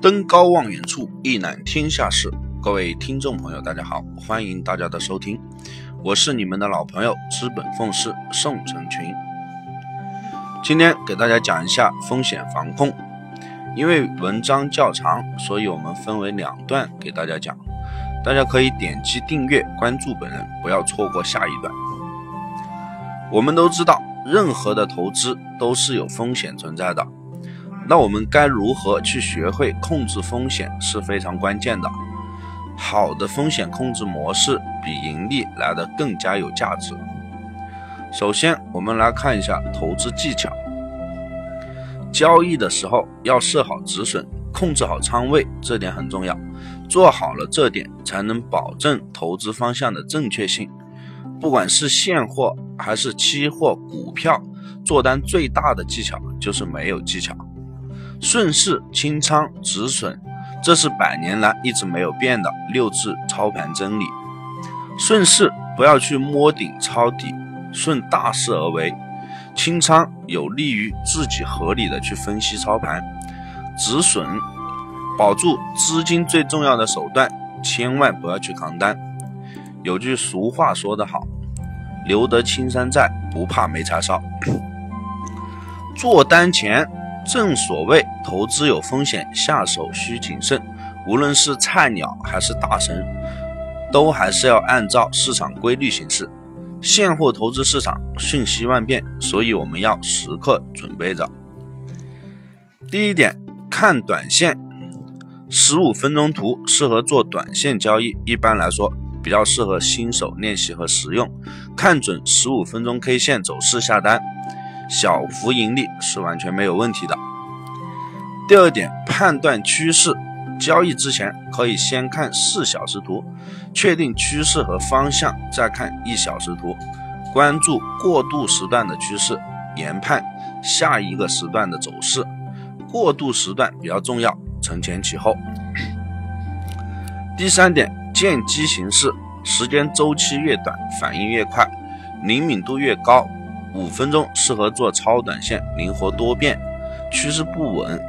登高望远处，一览天下事。各位听众朋友，大家好，欢迎大家的收听，我是你们的老朋友资本奉仕宋成群。今天给大家讲一下风险防控。因为文章较长，所以我们分为两段给大家讲。大家可以点击订阅关注本人，不要错过下一段。我们都知道，任何的投资都是有风险存在的。那我们该如何去学会控制风险是非常关键的。好的风险控制模式比盈利来的更加有价值。首先，我们来看一下投资技巧。交易的时候要设好止损，控制好仓位，这点很重要。做好了这点，才能保证投资方向的正确性。不管是现货还是期货、股票，做单最大的技巧就是没有技巧。顺势清仓止损，这是百年来一直没有变的六字操盘真理。顺势不要去摸顶抄底，顺大势而为。清仓有利于自己合理的去分析操盘。止损保住资金最重要的手段，千万不要去扛单。有句俗话说得好：“留得青山在，不怕没柴烧。”做单前。正所谓投资有风险，下手需谨慎。无论是菜鸟还是大神，都还是要按照市场规律行事。现货投资市场瞬息万变，所以我们要时刻准备着。第一点，看短线，十五分钟图适合做短线交易。一般来说，比较适合新手练习和实用。看准十五分钟 K 线走势下单。小幅盈利是完全没有问题的。第二点，判断趋势，交易之前可以先看四小时图，确定趋势和方向，再看一小时图，关注过渡时段的趋势，研判下一个时段的走势。过渡时段比较重要，承前启后。第三点，见机行事，时间周期越短，反应越快，灵敏度越高。五分钟适合做超短线，灵活多变，趋势不稳，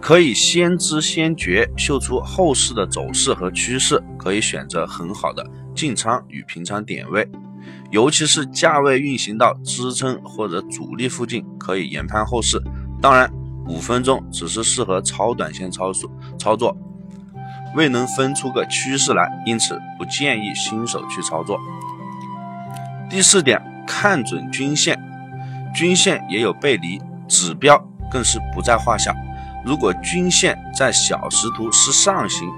可以先知先觉，嗅出后市的走势和趋势，可以选择很好的进仓与平仓点位，尤其是价位运行到支撑或者阻力附近，可以研判后市。当然，五分钟只是适合超短线操作，操作未能分出个趋势来，因此不建议新手去操作。第四点。看准均线，均线也有背离，指标更是不在话下。如果均线在小时图是上行，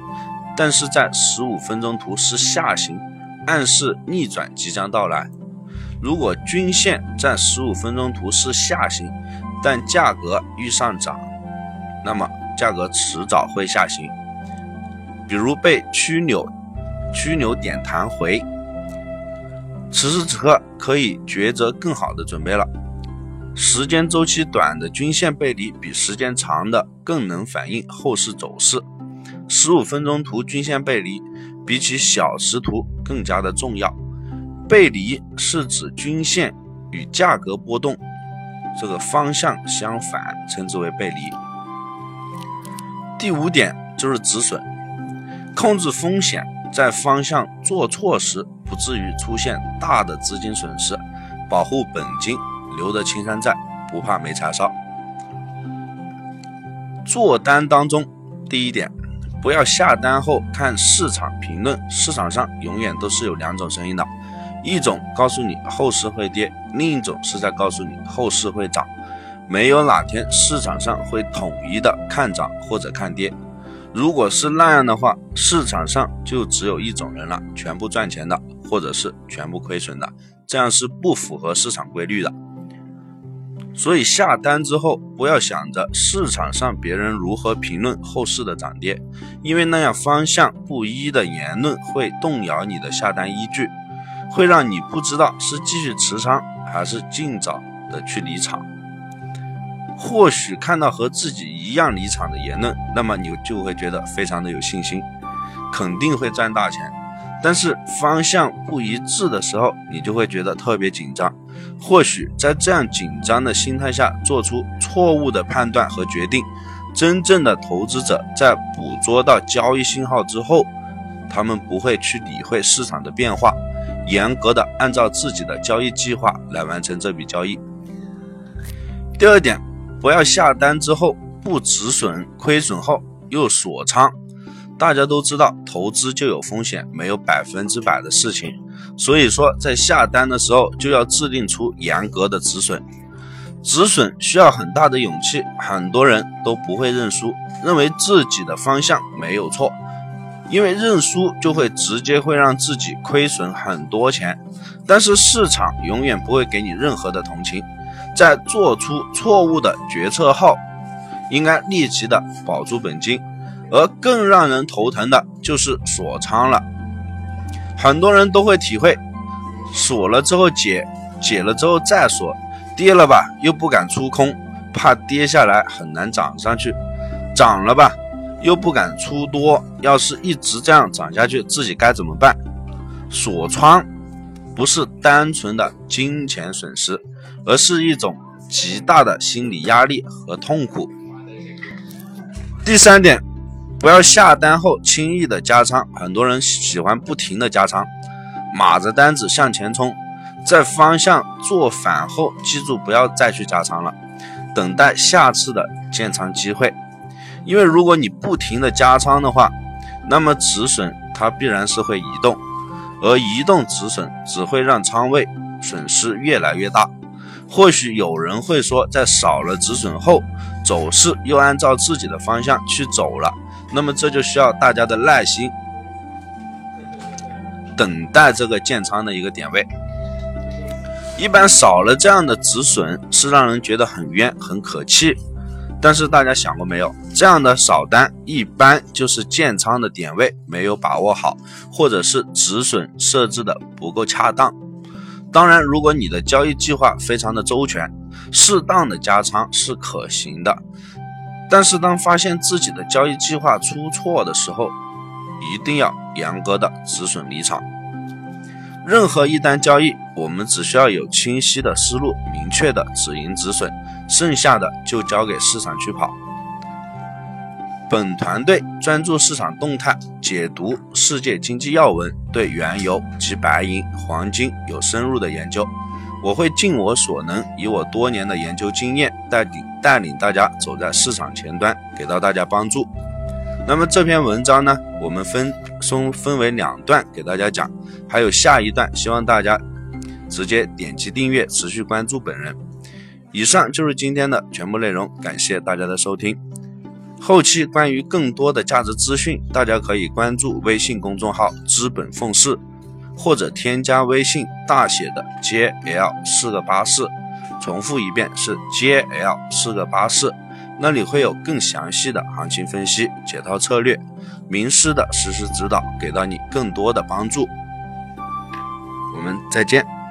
但是在十五分钟图是下行，暗示逆转即将到来。如果均线在十五分钟图是下行，但价格遇上涨，那么价格迟早会下行，比如被曲扭，曲扭点弹回。此时此刻可以抉择更好的准备了。时间周期短的均线背离比时间长的更能反映后市走势。十五分钟图均线背离比起小时图更加的重要。背离是指均线与价格波动这个方向相反，称之为背离。第五点就是止损，控制风险。在方向做错时，不至于出现大的资金损失，保护本金，留得青山在，不怕没柴烧。做单当中，第一点，不要下单后看市场评论，市场上永远都是有两种声音的，一种告诉你后市会跌，另一种是在告诉你后市会涨，没有哪天市场上会统一的看涨或者看跌。如果是那样的话，市场上就只有一种人了，全部赚钱的，或者是全部亏损的，这样是不符合市场规律的。所以下单之后，不要想着市场上别人如何评论后市的涨跌，因为那样方向不一的言论会动摇你的下单依据，会让你不知道是继续持仓还是尽早的去离场。或许看到和自己一样离场的言论，那么你就会觉得非常的有信心，肯定会赚大钱。但是方向不一致的时候，你就会觉得特别紧张。或许在这样紧张的心态下做出错误的判断和决定，真正的投资者在捕捉到交易信号之后，他们不会去理会市场的变化，严格的按照自己的交易计划来完成这笔交易。第二点，不要下单之后不止损，亏损后又锁仓。大家都知道，投资就有风险，没有百分之百的事情。所以说，在下单的时候就要制定出严格的止损。止损需要很大的勇气，很多人都不会认输，认为自己的方向没有错，因为认输就会直接会让自己亏损很多钱。但是市场永远不会给你任何的同情，在做出错误的决策后，应该立即的保住本金。而更让人头疼的就是锁仓了，很多人都会体会，锁了之后解，解了之后再锁。跌了吧，又不敢出空，怕跌下来很难涨上去；涨了吧，又不敢出多，要是一直这样涨下去，自己该怎么办？锁仓不是单纯的金钱损失，而是一种极大的心理压力和痛苦。第三点，不要下单后轻易的加仓，很多人喜欢不停的加仓，码着单子向前冲。在方向做反后，记住不要再去加仓了，等待下次的建仓机会。因为如果你不停的加仓的话，那么止损它必然是会移动，而移动止损只会让仓位损失越来越大。或许有人会说，在少了止损后，走势又按照自己的方向去走了，那么这就需要大家的耐心，等待这个建仓的一个点位。一般少了这样的止损是让人觉得很冤很可气，但是大家想过没有？这样的少单一般就是建仓的点位没有把握好，或者是止损设置的不够恰当。当然，如果你的交易计划非常的周全，适当的加仓是可行的。但是当发现自己的交易计划出错的时候，一定要严格的止损离场。任何一单交易，我们只需要有清晰的思路、明确的止盈止损，剩下的就交给市场去跑。本团队专注市场动态，解读世界经济要闻，对原油及白银、黄金有深入的研究。我会尽我所能，以我多年的研究经验，带领带领大家走在市场前端，给到大家帮助。那么这篇文章呢，我们分分分为两段给大家讲，还有下一段，希望大家直接点击订阅，持续关注本人。以上就是今天的全部内容，感谢大家的收听。后期关于更多的价值资讯，大家可以关注微信公众号“资本奉仕”，或者添加微信大写的 JL 四个八四，重复一遍是 JL 四个八四。那里会有更详细的行情分析、解套策略、名师的实时指导，给到你更多的帮助。我们再见。